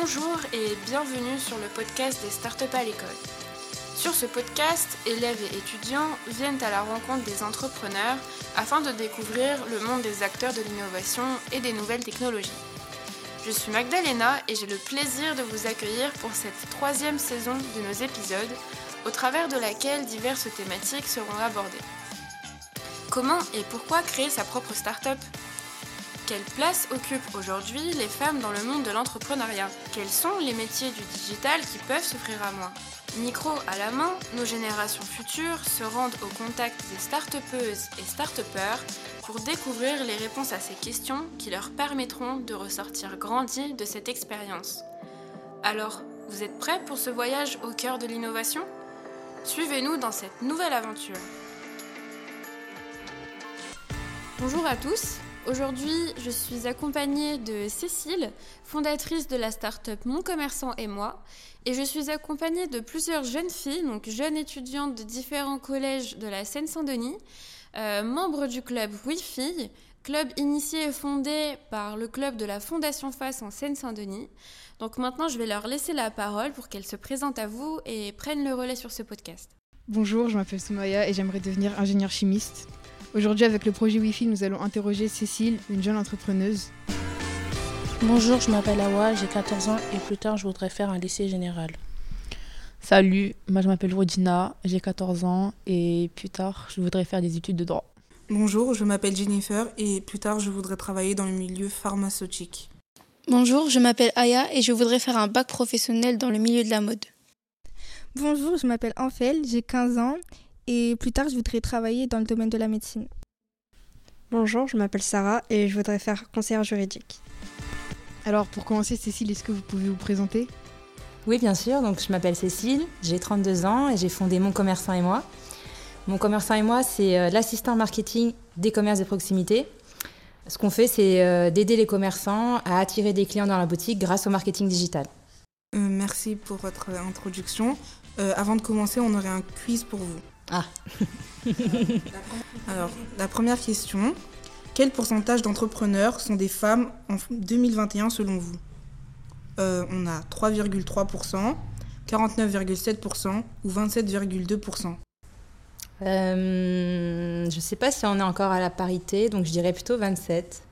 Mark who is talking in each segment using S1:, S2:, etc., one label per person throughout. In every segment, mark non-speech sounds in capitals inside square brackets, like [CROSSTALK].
S1: Bonjour et bienvenue sur le podcast des startups à l'école. Sur ce podcast, élèves et étudiants viennent à la rencontre des entrepreneurs afin de découvrir le monde des acteurs de l'innovation et des nouvelles technologies. Je suis Magdalena et j'ai le plaisir de vous accueillir pour cette troisième saison de nos épisodes, au travers de laquelle diverses thématiques seront abordées. Comment et pourquoi créer sa propre start-up? Quelle place occupent aujourd'hui les femmes dans le monde de l'entrepreneuriat? Quels sont les métiers du digital qui peuvent s'offrir à moi? Micro à la main, nos générations futures se rendent au contact des start et start pour découvrir les réponses à ces questions qui leur permettront de ressortir grandis de cette expérience. Alors, vous êtes prêts pour ce voyage au cœur de l'innovation? Suivez-nous dans cette nouvelle aventure. Bonjour à tous, Aujourd'hui, je suis accompagnée de Cécile, fondatrice de la start-up Mon Commerçant et moi, et je suis accompagnée de plusieurs jeunes filles, donc jeunes étudiantes de différents collèges de la Seine-Saint-Denis, euh, membres du club Wi-Fi, club initié et fondé par le club de la Fondation Face en Seine-Saint-Denis. Donc maintenant, je vais leur laisser la parole pour qu'elles se présentent à vous et prennent le relais sur ce podcast.
S2: Bonjour, je m'appelle Soumaya et j'aimerais devenir ingénieur chimiste. Aujourd'hui, avec le projet Wi-Fi, nous allons interroger Cécile, une jeune entrepreneuse.
S3: Bonjour, je m'appelle Awa, j'ai 14 ans et plus tard, je voudrais faire un lycée général.
S4: Salut, moi je m'appelle Rodina, j'ai 14 ans et plus tard, je voudrais faire des études de droit.
S5: Bonjour, je m'appelle Jennifer et plus tard, je voudrais travailler dans le milieu pharmaceutique.
S6: Bonjour, je m'appelle Aya et je voudrais faire un bac professionnel dans le milieu de la mode.
S7: Bonjour, je m'appelle Anfel, j'ai 15 ans et plus tard, je voudrais travailler dans le domaine de la médecine.
S8: Bonjour, je m'appelle Sarah et je voudrais faire conseillère juridique.
S2: Alors, pour commencer, Cécile, est-ce que vous pouvez vous présenter?
S9: Oui, bien sûr. Donc, je m'appelle Cécile, j'ai 32 ans et j'ai fondé Mon Commerçant et moi. Mon Commerçant et moi, c'est euh, l'assistant marketing des commerces de proximité. Ce qu'on fait, c'est euh, d'aider les commerçants à attirer des clients dans la boutique grâce au marketing digital.
S5: Euh, merci pour votre introduction. avant de commencer, on aurait un quiz pour vous.
S9: Ah. [LAUGHS]
S5: Alors, la première question. Quel pourcentage d'entrepreneurs sont des femmes en 2021 selon vous? Euh, On a 3,3%, 49,7% ou 27,2%
S9: euh, Je ne sais pas si on est encore à la parité, donc je dirais plutôt 27.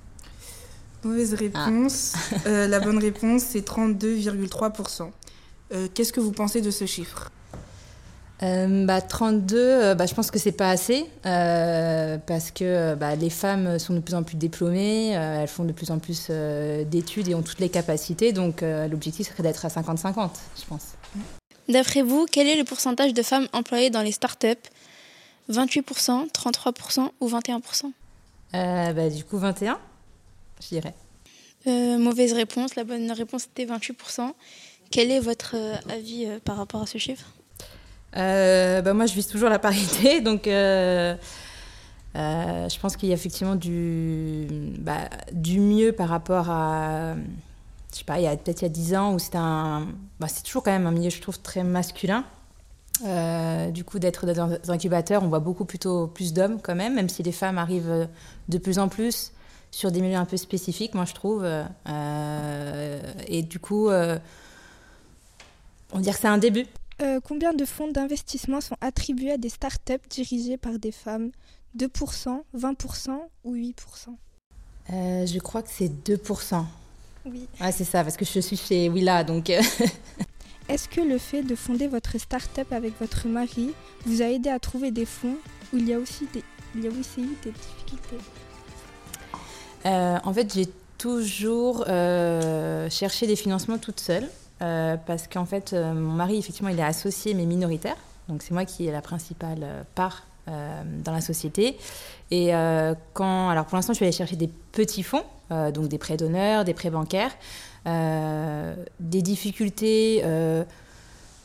S5: Mauvaise réponse. Ah. Euh, la bonne réponse, c'est 32,3%. Qu'est-ce que vous pensez de ce chiffre?
S9: Euh, bah, 32, euh, bah, je pense que c'est pas assez euh, parce que bah, les femmes sont de plus en plus diplômées, elles font de plus en plus d'études et ont toutes les capacités. Donc l'objectif serait d'être à 50-50, je pense.
S6: D'après vous, quel est le pourcentage de femmes employées dans les startups 28%, 33% ou 21%
S9: bah, Du coup, 21, je dirais.
S6: mauvaise réponse. La bonne réponse était 28%. Quel est votre avis par rapport à ce chiffre?
S9: Euh, bah, moi, je vise toujours la parité, [LAUGHS] donc euh, euh, je pense qu'il y a effectivement du, bah, du mieux par rapport à, je sais pas, il y a peut-être il y a 10 ans où c'était un, bah, c'est toujours quand même un milieu, je trouve, très masculin. du coup, d'être dans un incubateur, on voit beaucoup plutôt plus d'hommes quand même, même si les femmes arrivent de plus en plus sur des milieux un peu spécifiques, moi je trouve. et du coup, on va dire que c'est un début.
S7: Euh, combien de fonds d'investissement sont attribués à des startups dirigées par des femmes? 2%, 20% ou 8%
S9: euh, Je crois que c'est 2%.
S7: Oui.
S9: Ah, c'est ça, parce que je suis chez Willa, donc... Euh, [LAUGHS]
S7: Est-ce que le fait de fonder votre startup avec votre mari vous a aidé à trouver des fonds ou il y a aussi, des, il y a aussi eu des difficultés?
S9: En fait, j'ai toujours cherché des financements toute seule. Euh, parce qu'en fait, euh, mon mari, effectivement, il est associé mais minoritaire. Donc c'est moi qui ai la principale euh, part dans la société. Et quand, alors pour l'instant, je suis allée chercher des petits fonds, donc des prêts d'honneur, des prêts bancaires, des difficultés.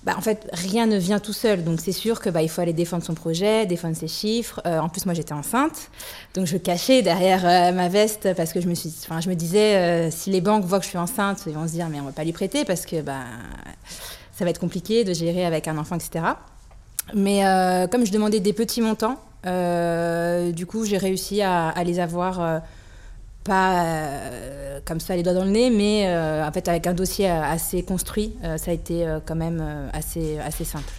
S9: Bah, en fait, rien ne vient tout seul. Donc, c'est sûr qu'il bah, faut aller défendre son projet, défendre ses chiffres. en plus, moi, j'étais enceinte. Donc, je cachais derrière ma veste parce que je me, suis, je me disais, si les banques voient que je suis enceinte, ils vont se dire, mais on va pas lui prêter parce que bah, ça va être compliqué de gérer avec un enfant, etc. Mais euh, comme je demandais des petits montants, euh, du coup, j'ai réussi à, les avoir euh, pas comme ça les doigts dans le nez, mais en fait avec un dossier assez construit, ça a été quand même assez, assez simple.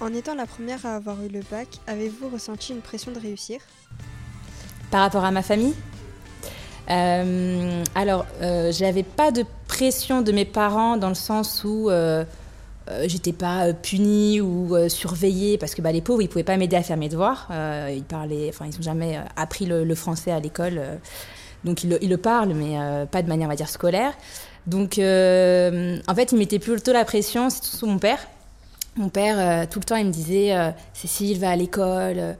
S8: En étant la première à avoir eu le bac, avez-vous ressenti une pression de réussir?
S9: Par rapport à ma famille? Euh, Alors, euh, j'avais pas de pression de mes parents dans le sens où euh, euh j'étais pas punie ou surveillée parce que bah, les pauvres ils pouvaient pas m'aider à faire mes devoirs. ils parlaient, enfin ils ont jamais appris le, français à l'école, donc ils le, parlent mais pas de manière on va dire scolaire. Donc en fait ils mettaient plutôt la pression, c'est tout mon père mon père, euh, tout le temps, il me disait euh, Cécile, va à l'école,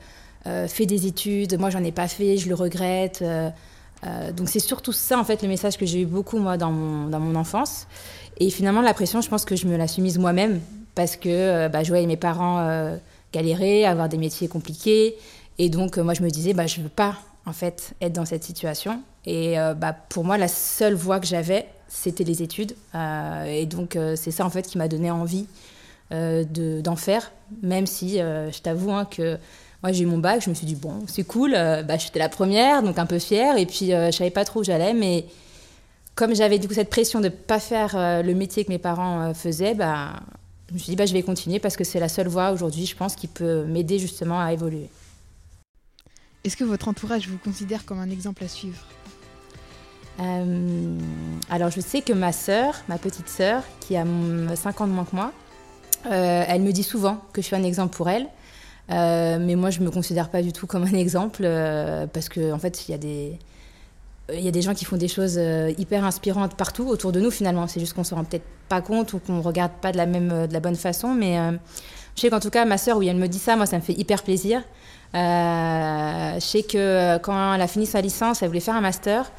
S9: euh, fais des études. Moi, j'en ai pas fait, je le regrette. donc, c'est surtout ça, en fait, le message que j'ai eu beaucoup, moi, dans mon, dans mon enfance. Et finalement, la pression, je pense que je me la suis mise moi-même parce que bah, je voyais mes parents galérer, avoir des métiers compliqués. Et donc, moi, je me disais bah, Je veux pas, en fait, être dans cette situation. Et bah, pour moi, la seule voie que j'avais, c'était les études. et donc, c'est ça, en fait, qui m'a donné envie euh, d'en faire, même si euh, je t'avoue hein, que moi j'ai eu mon bac, je me suis dit bon c'est cool, euh, bah, j'étais la première donc un peu fière et puis je savais pas trop où j'allais mais comme j'avais du coup cette pression de pas faire le métier que mes parents faisaient, bah, je me suis dit bah, je vais continuer parce que c'est la seule voie aujourd'hui je pense qui peut m'aider justement à évoluer.
S2: Est-ce que votre entourage vous considère comme un exemple à suivre?
S9: Alors je sais que ma sœur, ma petite sœur, qui a 5 ans de moins que moi, euh, elle me dit souvent que je suis un exemple pour elle. Euh, mais moi, je ne me considère pas du tout comme un [LAUGHS] exemple euh, parce qu'en en fait, il y a des. Il y a des gens qui font des choses hyper inspirantes partout autour de nous finalement. C'est juste qu'on se rend peut-être pas compte ou qu'on regarde pas de la même, de la bonne façon. Mais je sais qu'en tout cas, ma sœur, oui, elle me dit ça, moi, ça me fait hyper plaisir. je sais que quand elle a fini sa licence, elle voulait faire un master.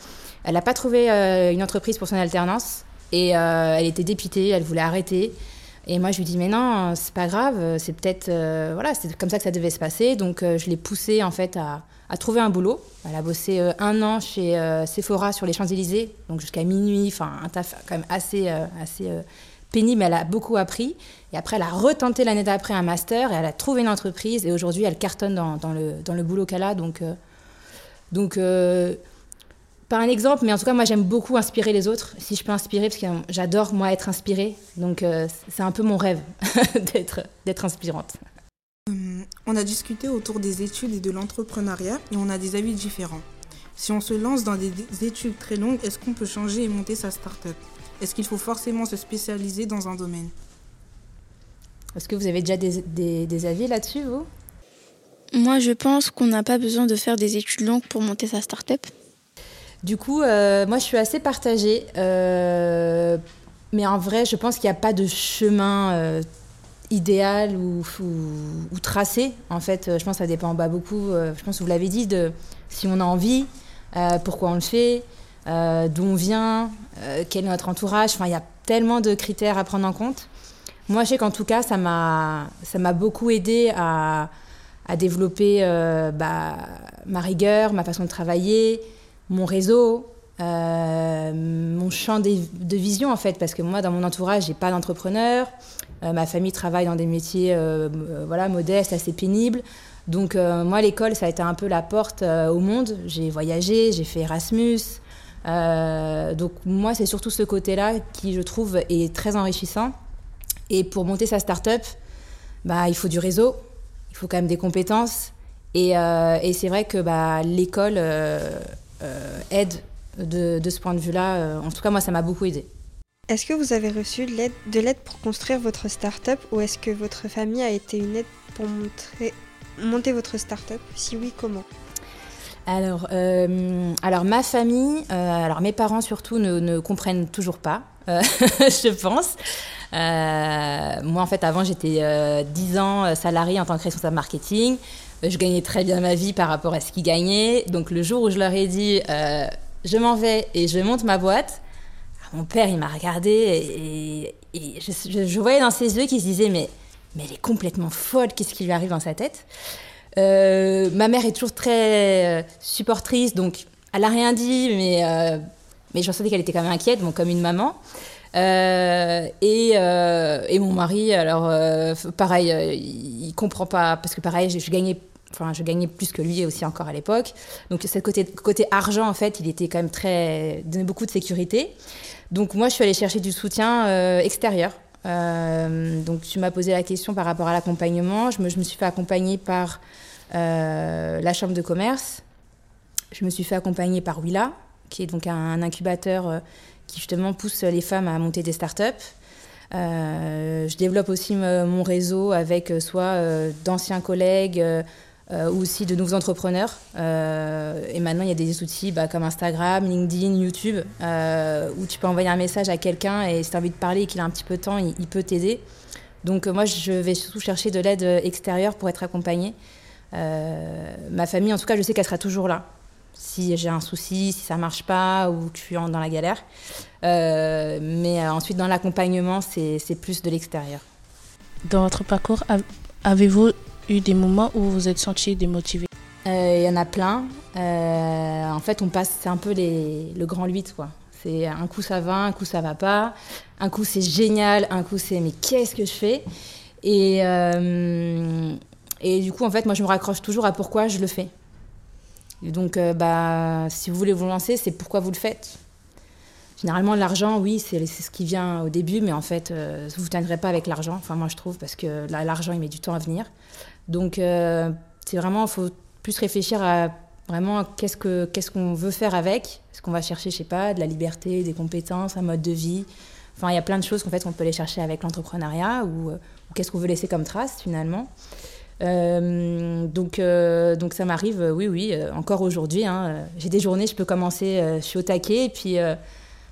S9: Elle n'a pas trouvé une entreprise pour son alternance et elle était dépitée, elle voulait arrêter. Et moi, je lui dis, mais non, c'est pas grave, c'est peut-être. Euh, voilà, c'est comme ça que ça devait se passer. Donc, euh, je l'ai poussée, en fait, à, trouver un boulot. Elle a bossé euh, un an chez Sephora sur les Champs-Élysées, donc jusqu'à minuit, enfin, un taf quand même assez, assez pénible, elle a beaucoup appris. Et après, elle a retenté l'année d'après un master et elle a trouvé une entreprise. Et aujourd'hui, elle cartonne dans, dans, le, dans le boulot qu'elle a. Donc. donc pas un exemple, mais en tout cas, moi, j'aime beaucoup inspirer les autres, si je peux inspirer, parce que j'adore, moi, être inspirée. Donc, euh, c'est un peu mon rêve [LAUGHS] d'être inspirante.
S5: Euh, on a discuté autour des études et de l'entrepreneuriat, et on a des avis différents. Si on se lance dans des études très longues, est-ce qu'on peut changer et monter sa start-up? Est-ce qu'il faut forcément se spécialiser dans un domaine?
S9: Est-ce que vous avez déjà des, des avis là-dessus, vous?
S6: Moi, je pense qu'on n'a pas besoin de faire des études longues pour monter sa start-up.
S9: Du coup, euh, moi, je suis assez partagée. Euh, mais en vrai, je pense qu'il n'y a pas de chemin euh, idéal ou, tracé. En fait, je pense que ça dépend beaucoup. je pense que vous l'avez dit, de si on a envie, pourquoi on le fait, d'où on vient, quel est notre entourage. Enfin, il y a tellement de critères à prendre en compte. Moi, je sais qu'en tout cas, ça m'a beaucoup aidé à, à développer bah, ma rigueur, ma façon de travailler, mon réseau, euh, mon champ de, vision en fait, parce que moi dans mon entourage j'ai pas d'entrepreneur, euh, ma famille travaille dans des métiers euh, voilà modestes, assez pénibles. Donc moi l'école ça a été un peu la porte au monde. J'ai voyagé, j'ai fait Erasmus. donc moi c'est surtout ce côté-là qui je trouve est très enrichissant. Et pour monter sa start-up, bah, il faut du réseau, il faut quand même des compétences. Et, et c'est vrai que bah, l'école aide de, ce point de vue-là. Euh, en tout cas, moi, ça m'a beaucoup aidé.
S8: Est-ce que vous avez reçu de l'aide pour construire votre start-up ou est-ce que votre famille a été une aide pour monter votre start-up? Si oui, comment?
S9: Alors, euh, alors, ma famille, alors mes parents surtout ne, comprennent toujours pas, [LAUGHS] je pense. moi, en fait, avant, j'étais 10 ans salariée en tant que responsable marketing je gagnais très bien ma vie par rapport à ce qu'ils gagnaient. Donc le jour où je leur ai dit euh, je m'en vais et je monte ma boîte, mon père il m'a regardé et, je, voyais dans ses yeux qu'il se disait mais, mais elle est complètement folle, qu'est-ce qui lui arrive dans sa tête? Euh, Ma mère est toujours très euh, supportrice, donc elle n'a rien dit, mais, mais je sentais qu'elle était quand même inquiète, bon, comme une maman. et, et, mon mari, alors pareil, il, il comprend pas parce que pareil, je, je gagnais Enfin, je gagnais plus que lui aussi encore à l'époque. Donc, ce côté, argent, en fait, il était quand même très. donnait beaucoup de sécurité. Donc, moi, je suis allée chercher du soutien euh, extérieur. Euh, donc, tu m'as posé la question par rapport à l'accompagnement. Je me, suis fait accompagner par euh, la Chambre de commerce. Je me suis fait accompagner par Willa, qui est donc un, un incubateur qui justement pousse les femmes à monter des startups. Je développe aussi mon réseau avec soit d'anciens collègues, ou aussi de nouveaux entrepreneurs. Euh, et maintenant, il y a des outils bah, comme Instagram, LinkedIn, YouTube, euh, où tu peux envoyer un message à quelqu'un et si tu as envie de parler et qu'il a un petit peu de temps, il, il peut t'aider. Donc moi, je vais surtout chercher de l'aide extérieure pour être accompagnée. ma famille, en tout cas, je sais qu'elle sera toujours là. Si j'ai un souci, si ça marche pas ou que je suis dans la galère. mais ensuite, dans l'accompagnement, c'est plus de l'extérieur.
S3: Dans votre parcours, avez-vous eu des moments où vous vous êtes senti démotivé?
S9: Il euh, y en a plein. Euh, en fait, on passe, c'est un peu le grand 8, quoi. C'est un coup ça va, un coup ça va pas. Un coup c'est génial, un coup c'est mais qu'est-ce que je fais? Et, euh, et du coup, en fait, moi je me raccroche toujours à pourquoi je le fais. Donc, bah, si vous voulez vous lancer, c'est pourquoi vous le faites. Généralement, l'argent, oui, c'est ce qui vient au début, mais en fait, vous ne tiendrez pas avec l'argent. Enfin, moi, je trouve, parce que l'argent, il met du temps à venir. Donc, euh, c'est vraiment, il faut plus réfléchir à vraiment qu'est-ce qu'on qu'est-ce qu'on veut faire avec. Est-ce qu'on va chercher, je sais pas, de la liberté, des compétences, un mode de vie? Enfin, il y a plein de choses qu'en fait, on peut aller chercher avec l'entrepreneuriat ou, euh, qu'est-ce qu'on veut laisser comme trace, finalement. Euh, donc, donc ça m'arrive, oui, oui, encore aujourd'hui. Hein, J'ai des journées, je peux commencer, je suis au taquet, et puis, je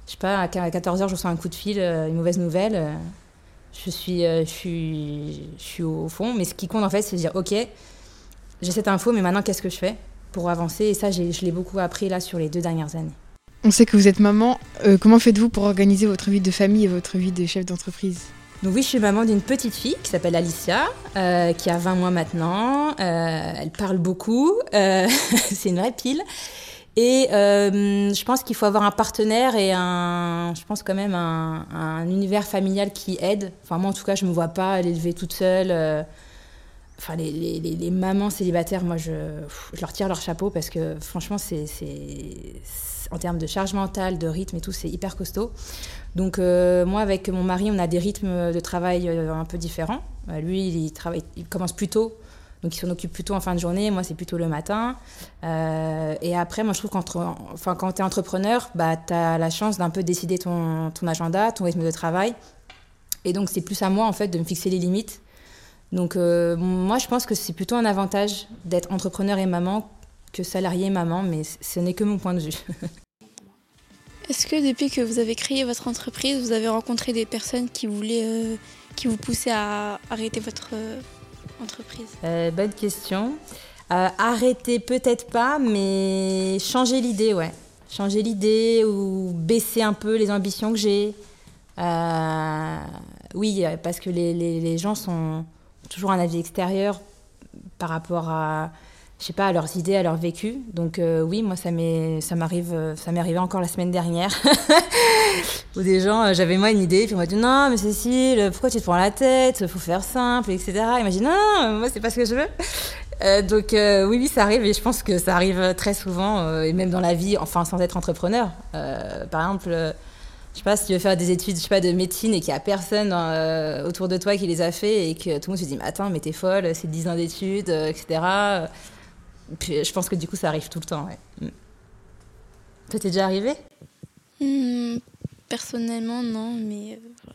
S9: sais pas, à 14h, je reçois un coup de fil, une mauvaise nouvelle. Je, suis, je, suis, je suis au fond, mais ce qui compte en fait, c'est de dire, ok, j'ai cette info, mais maintenant, qu'est-ce que je fais pour avancer? Et ça, je l'ai beaucoup appris là sur les deux dernières années.
S2: On sait que vous êtes maman. comment faites-vous pour organiser votre vie de famille et votre vie de chef d'entreprise?
S9: Donc oui, je suis maman d'une petite fille qui s'appelle Alicia, euh, qui a 20 mois maintenant. Euh, elle parle beaucoup, euh, [LAUGHS] c'est une vraie pile. Et je pense qu'il faut avoir un partenaire et un, je pense quand même un, un, univers familial qui aide. Enfin moi en tout cas, je me vois pas l'élever toute seule. Enfin les, mamans célibataires, moi je, leur tire leur chapeau parce que franchement c'est en termes de charge mentale, de rythme et tout, c'est hyper costaud. Donc euh, moi, avec mon mari, on a des rythmes de travail euh, un peu différents. Euh, lui, il, il commence plus tôt, donc il s'en occupe plutôt en fin de journée. Moi, c'est plutôt le matin. Euh, et après, moi, je trouve qu'entre, enfin, quand tu es entrepreneur, bah, tu as la chance d'un peu décider ton, agenda, ton rythme de travail. Et donc, c'est plus à moi, en fait, de me fixer les limites. Donc, euh, moi, je pense que c'est plutôt un avantage d'être entrepreneur et maman que salarié et maman, mais ce n'est que mon point de vue. [LAUGHS]
S6: Est-ce que depuis que vous avez créé votre entreprise, vous avez rencontré des personnes qui voulaient, euh, qui vous poussaient à arrêter votre entreprise
S9: euh, Bonne question. arrêter peut-être pas, mais changer l'idée, ouais. Changer l'idée ou baisser un peu les ambitions que j'ai. oui, parce que les, les, gens sont toujours un avis extérieur par rapport à je sais pas, à leurs idées, à leur vécu. Donc euh, oui, moi ça ça m'arrive euh, ça m'est arrivé encore la semaine dernière [LAUGHS] [LAUGHS] où des gens euh, j'avais moi une idée puis on m'a dit non mais Cécile pourquoi tu te prends la tête? Faut faire simple etc. Il m'a dit non, non moi c'est pas ce que je veux. [LAUGHS] Euh, donc euh, oui oui ça arrive et je pense que ça arrive très souvent et même dans la vie enfin sans être entrepreneur. par exemple je sais pas si tu veux faire des études je sais pas de médecine et qu'il y a personne autour de toi qui les a fait et que tout le monde se dit mais attends mais t'es folle c'est 10 ans d'études etc. Puis je pense que du coup, ça arrive tout le temps. Ouais. Mm. Ça t'est déjà arrivé
S6: mmh, Personnellement, non, mais euh,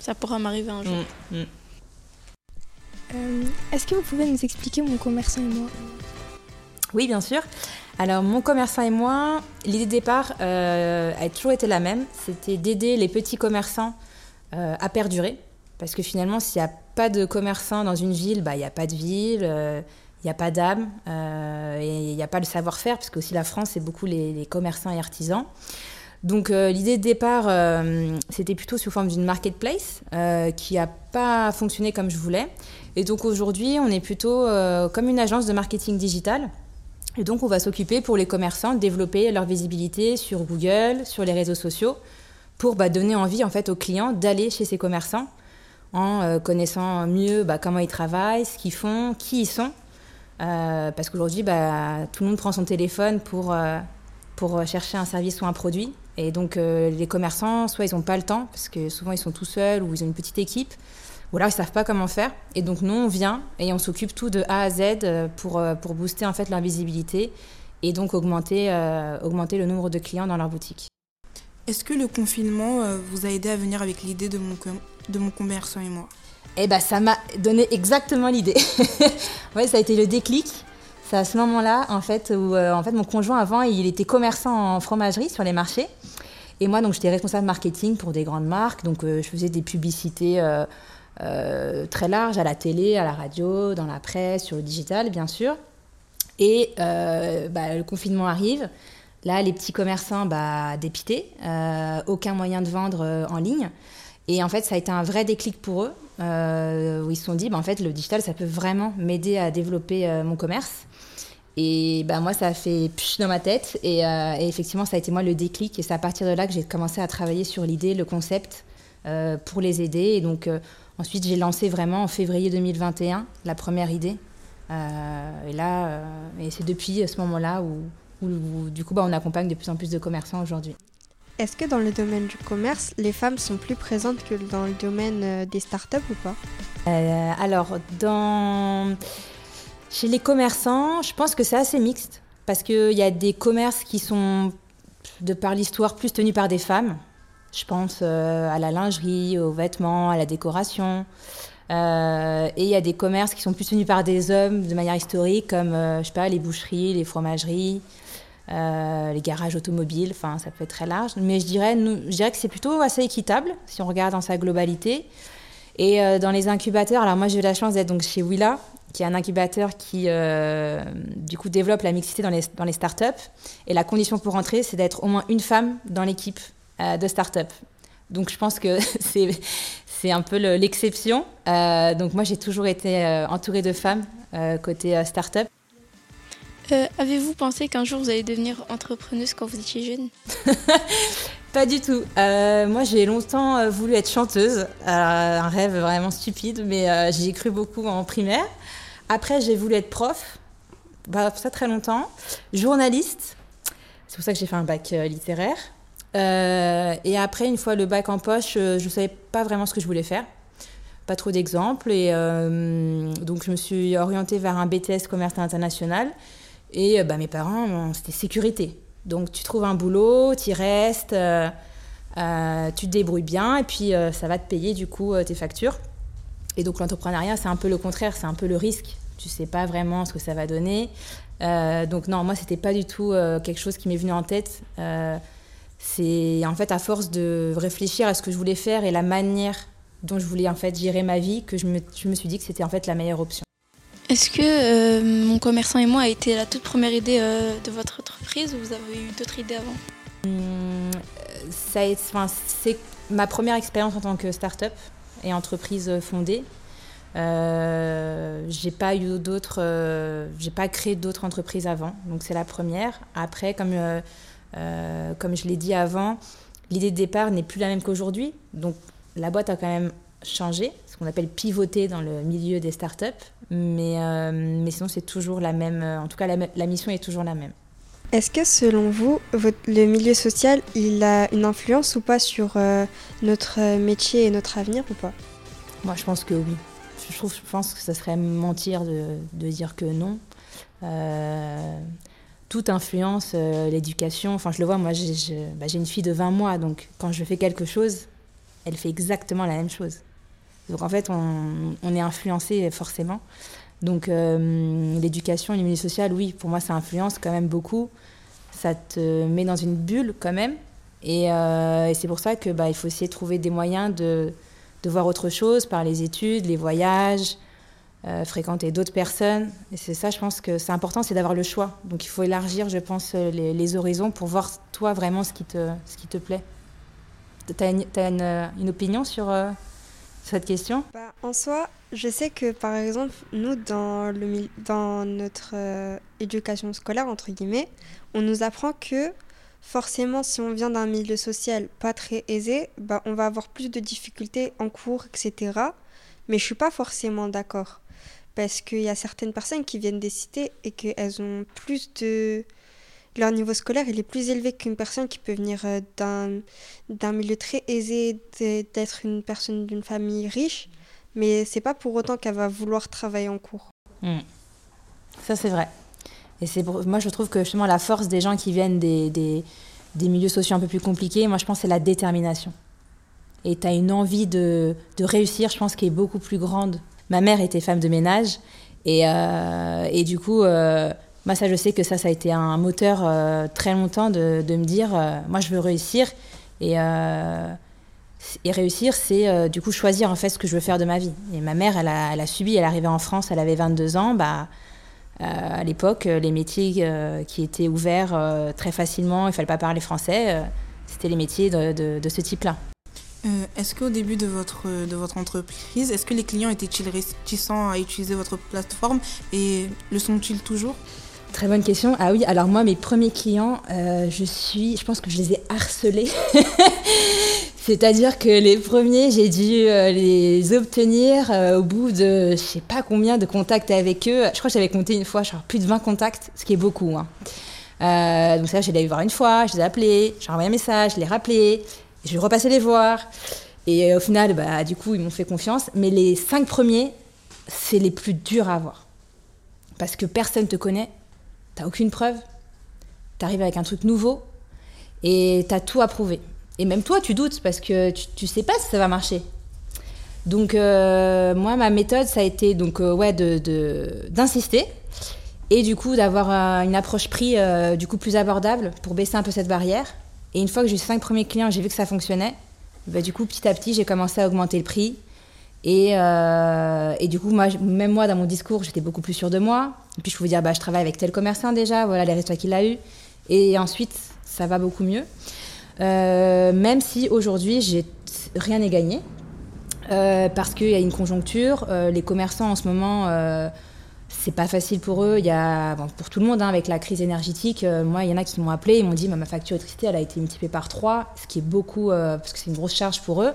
S6: ça pourra m'arriver un jour.
S7: Mmh, mmh. Euh, Est-ce que vous pouvez nous expliquer mon commerçant et moi?
S9: Oui, bien sûr. Alors, mon commerçant et moi, l'idée de départ euh, a toujours été la même. C'était d'aider les petits commerçants euh, à perdurer. Parce que finalement, s'il n'y a pas de commerçants dans une ville, bah, il n'y a pas de ville. Euh, il n'y a pas d'âme euh, et il n'y a pas le savoir-faire, parce que aussi la France, c'est beaucoup les, les, commerçants et artisans. Donc euh, l'idée de départ, euh, c'était plutôt sous forme d'une marketplace euh, qui n'a pas fonctionné comme je voulais. Et donc aujourd'hui, on est plutôt comme une agence de marketing digital. Et donc on va s'occuper pour les commerçants de développer leur visibilité sur Google, sur les réseaux sociaux, pour bah, donner envie en fait aux clients d'aller chez ces commerçants en connaissant mieux bah, comment ils travaillent, ce qu'ils font, qui ils sont parce qu'aujourd'hui, bah, tout le monde prend son téléphone pour, pour chercher un service ou un produit. Et donc, les commerçants, soit ils n'ont pas le temps, parce que souvent ils sont tout seuls ou ils ont une petite équipe, ou alors ils savent pas comment faire. Et donc nous, on vient et on s'occupe tout de A à Z euh, pour, euh, pour booster en fait leur visibilité et donc augmenter, euh, augmenter le nombre de clients dans leur boutique.
S5: Est-ce que le confinement vous a aidé à venir avec l'idée de mon, de mon commerçant et moi?
S9: Eh ben, ça m'a donné exactement l'idée. [LAUGHS] ouais, ça a été le déclic. C'est à ce moment-là, en fait, où fait, mon conjoint avant, il était commerçant en fromagerie sur les marchés. Et moi, j'étais responsable marketing pour des grandes marques. Donc, je faisais des publicités euh, très large, à la télé, à la radio, dans la presse, sur le digital, bien sûr. Et euh, bah, le confinement arrive. Là, les petits commerçants, bah, dépités, euh, aucun moyen de vendre en ligne. Et en fait, ça a été un vrai déclic pour eux, où ils se sont dit, bah, en fait, le digital, ça peut vraiment m'aider à développer mon commerce. Et bah, moi, ça a fait pch dans ma tête. Et, et, effectivement, ça a été moi le déclic. Et c'est à partir de là que j'ai commencé à travailler sur l'idée, le concept, pour les aider. Et donc, Ensuite, j'ai lancé vraiment en février 2021 la première idée. Euh, et là, euh, et c'est depuis ce moment-là où, du coup, bah, on accompagne de plus en plus de commerçants aujourd'hui.
S8: Est-ce que dans le domaine du commerce, les femmes sont plus présentes que dans le domaine euh, des startups ou pas?
S9: Alors, dans... chez les commerçants, je pense que c'est assez mixte. Parce qu'il y a des commerces qui sont, de par l'histoire, plus tenus par des femmes. Je pense euh, à la lingerie, aux vêtements, à la décoration. Euh, et il y a des commerces qui sont plus tenus par des hommes de manière historique, comme euh, je sais pas, les boucheries, les fromageries, les garages automobiles. Enfin, ça peut être très large. Mais je dirais, je dirais que c'est plutôt assez équitable si on regarde dans sa globalité. Et dans les incubateurs, alors moi j'ai eu la chance d'être donc chez Willa, qui est un incubateur qui du coup développe la mixité dans les, dans les startups. Et la condition pour rentrer, c'est d'être au moins une femme dans l'équipe euh, de start-up. Donc je pense que [LAUGHS] c'est un peu l'exception. Euh, donc moi j'ai toujours été euh, entourée de femmes côté start-up.
S6: Avez-vous pensé qu'un jour vous allez devenir entrepreneuse quand vous étiez jeune [LAUGHS]
S9: Pas du tout. moi, j'ai longtemps voulu être chanteuse. un rêve vraiment stupide, mais j'y ai cru beaucoup en primaire. Après, j'ai voulu être prof. Bah, ça très longtemps. Journaliste. C'est pour ça que j'ai fait un bac littéraire. Euh, et après, une fois le bac en poche, euh, je ne savais pas vraiment ce que je voulais faire. Pas trop d'exemples. Et euh, donc, je me suis orientée vers un BTS commerce international. Et bah, mes parents, c'était sécurité. Donc, tu trouves un boulot, tu y restes, tu te débrouilles bien, et puis ça va te payer du coup tes factures. Et donc, l'entrepreneuriat, c'est un peu le contraire, c'est un peu le risque. Tu sais pas vraiment ce que ça va donner. donc, non, moi, c'était pas du tout quelque chose qui m'est venu en tête c'est en fait à force de réfléchir à ce que je voulais faire et la manière dont je voulais en fait gérer ma vie que je me suis dit que c'était en fait la meilleure option.
S6: Est-ce que euh, mon commerçant et moi a été la toute première idée euh, de votre entreprise ou vous avez eu d'autres idées avant?
S9: Hum, C'est ma première expérience en tant que start-up et entreprise fondée. Euh, j'ai pas eu d'autres, euh, j'ai pas créé d'autres entreprises avant, donc c'est la première. Après, comme euh, comme je l'ai dit avant, l'idée de départ n'est plus la même qu'aujourd'hui. Donc la boîte a quand même changé, qu'on appelle pivoter dans le milieu des startups. Mais, euh, mais sinon, c'est toujours la même. En tout cas, la, mission est toujours la même.
S8: Est-ce que selon vous, votre, le milieu social, il a une influence ou pas sur euh, notre métier et notre avenir ou pas?
S9: Moi, je pense que oui. Je, trouve, je pense que ça serait mentir de, de dire que non. Euh, tout influence euh, l'éducation. Enfin, je le vois, moi, bah, j'ai une fille de 20 mois, donc quand je fais quelque chose, elle fait exactement la même chose. Donc en fait, on, est influencé forcément. Donc euh, l'éducation, le milieu social, oui, pour moi, ça influence quand même beaucoup. Ça te met dans une bulle quand même. Et, euh, et c'est pour ça que bah, il faut essayer de trouver des moyens de, de voir autre chose par les études, les voyages, euh, fréquenter d'autres personnes. Et c'est ça, je pense que c'est important, c'est d'avoir le choix. Donc il faut élargir, je pense, les, horizons pour voir toi vraiment ce qui te, ce qui te plaît. Tu as, une, opinion sur cette question
S8: bah, En soi, je sais que par exemple, nous, dans, le, dans notre euh, éducation scolaire, entre guillemets, on nous apprend que forcément, si on vient d'un milieu social pas très aisé, bah, on va avoir plus de difficultés en cours, etc. Mais je suis pas forcément d'accord parce qu'il y a certaines personnes qui viennent des cités et qu'elles ont plus de... Leur niveau scolaire, il est plus élevé qu'une personne qui peut venir euh, d'un, milieu très aisé, d'être une personne d'une famille riche, mais c'est pas pour autant qu'elle va vouloir travailler en cours.
S9: Hmm. Ça, c'est vrai. Et c'est moi, je trouve que justement, la force des gens qui viennent des, des, des milieux sociaux un peu plus compliqués, moi, je pense c'est la détermination. Et tu as une envie de, de réussir, je pense, qui est beaucoup plus grande. Ma mère était femme de ménage. Et, euh, et du coup, euh, moi, ça, je sais que ça, ça a été un moteur euh, très longtemps de, me dire, euh, moi, je veux réussir. Et, euh, réussir, c'est du coup choisir en fait ce que je veux faire de ma vie. Et ma mère, elle a, elle subi, elle est arrivée en France, elle avait 22 ans. Bah, à l'époque, les métiers qui étaient ouverts très facilement, il ne fallait pas parler français, c'était les métiers de, ce type-là.
S5: Est-ce qu'au début de votre entreprise, est-ce que les clients étaient-ils réticents à utiliser votre plateforme et le sont-ils toujours?
S9: Très bonne question. Ah oui, alors moi, mes premiers clients, euh, je suis, je pense que je les ai harcelés. [LAUGHS] C'est-à-dire que les premiers, j'ai dû euh, les obtenir euh, au bout de je sais pas combien de contacts avec eux. Je crois que j'avais compté une fois, genre plus de 20 contacts, ce qui est beaucoup. Hein. Donc ça, j'ai allé voir une fois, je les ai appelés, j'ai envoyé un message, je les ai rappelés, je repasser les voir. Et au final, bah, du coup, ils m'ont fait confiance. Mais les cinq premiers, c'est les plus durs à avoir. Parce que personne te connaît, t'as aucune preuve, t'arrives avec un truc nouveau et t'as tout à prouver. Et même toi, tu doutes parce que tu, tu sais pas si ça va marcher. Donc, euh, moi, ma méthode, ça a été donc, euh, ouais, d'insister. Et du coup, d'avoir une approche prix euh, du coup plus abordable pour baisser un peu cette barrière. Et une fois que j'ai eu cinq premiers clients, j'ai vu que ça fonctionnait. Bah, du coup, petit à petit, j'ai commencé à augmenter le prix. Et, du coup, même moi, dans mon discours, j'étais beaucoup plus sûre de moi. Et puis, je pouvais dire, bah, je travaille avec tel commerçant déjà, voilà les résultats qu'il a eu. Et ensuite, ça va beaucoup mieux. Euh, même si aujourd'hui, rien n'est gagné. Euh, parce qu'il y a une conjoncture. Euh, les commerçants, en ce moment, c'est pas facile pour eux. Il y a, pour tout le monde, hein, avec la crise énergétique, moi, il y en a qui m'ont appelé, ils m'ont dit, ma facture d'électricité, elle a été multipliée par 3, ce qui est beaucoup, parce que c'est une grosse charge pour eux.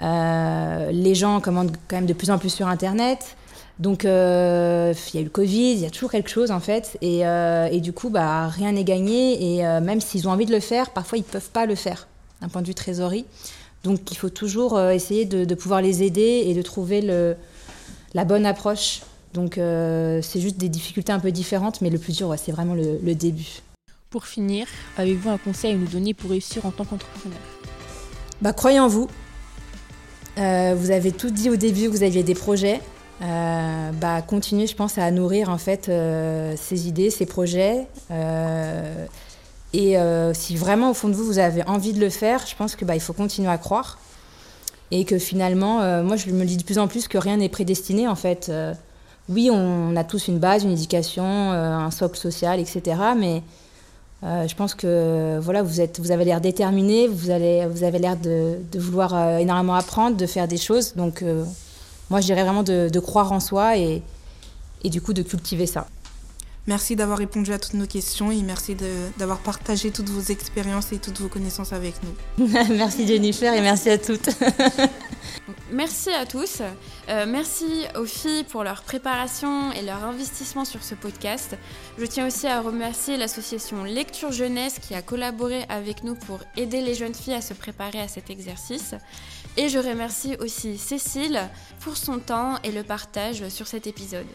S9: Les gens commandent quand même de plus en plus sur Internet. Donc, euh, il y a eu le Covid, il y a toujours quelque chose en fait. Et, euh, et du coup, bah, rien n'est gagné. Et même s'ils ont envie de le faire, parfois ils ne peuvent pas le faire d'un point de vue trésorerie. Donc, il faut toujours essayer de, de, pouvoir les aider et de trouver le, la bonne approche. Donc, c'est juste des difficultés un peu différentes, mais le plus dur, ouais, c'est vraiment le, le début.
S4: Pour finir, avez-vous un conseil à nous donner pour réussir en tant qu'entrepreneur?
S9: Bah, Croyez en vous, euh, vous avez tout dit au début que vous aviez des projets. Euh, bah, continuez, je pense, à nourrir en fait euh, idées, ces projets. Euh, et si vraiment au fond de vous, vous avez envie de le faire, je pense que bah, il faut continuer à croire. Et que finalement, moi, je me dis de plus en plus que rien n'est prédestiné en fait. oui, on a tous une base, une éducation, un socle social, etc. Mais euh, je pense que voilà, vous, êtes, vous avez l'air déterminé, vous, allez, vous avez l'air de, de, vouloir euh, énormément apprendre, de faire des choses. Donc, euh, moi, je dirais vraiment de, de, croire en soi et, et du coup de cultiver ça.
S5: Merci d'avoir répondu à toutes nos questions et merci d'avoir partagé toutes vos expériences et toutes vos connaissances avec nous. [LAUGHS]
S9: merci Jennifer et merci à toutes. [LAUGHS]
S1: merci à tous. Euh, merci aux filles pour leur préparation et leur investissement sur ce podcast. Je tiens aussi à remercier l'association Lecture Jeunesse qui a collaboré avec nous pour aider les jeunes filles à se préparer à cet exercice. Et je remercie aussi Cécile pour son temps et le partage sur cet épisode.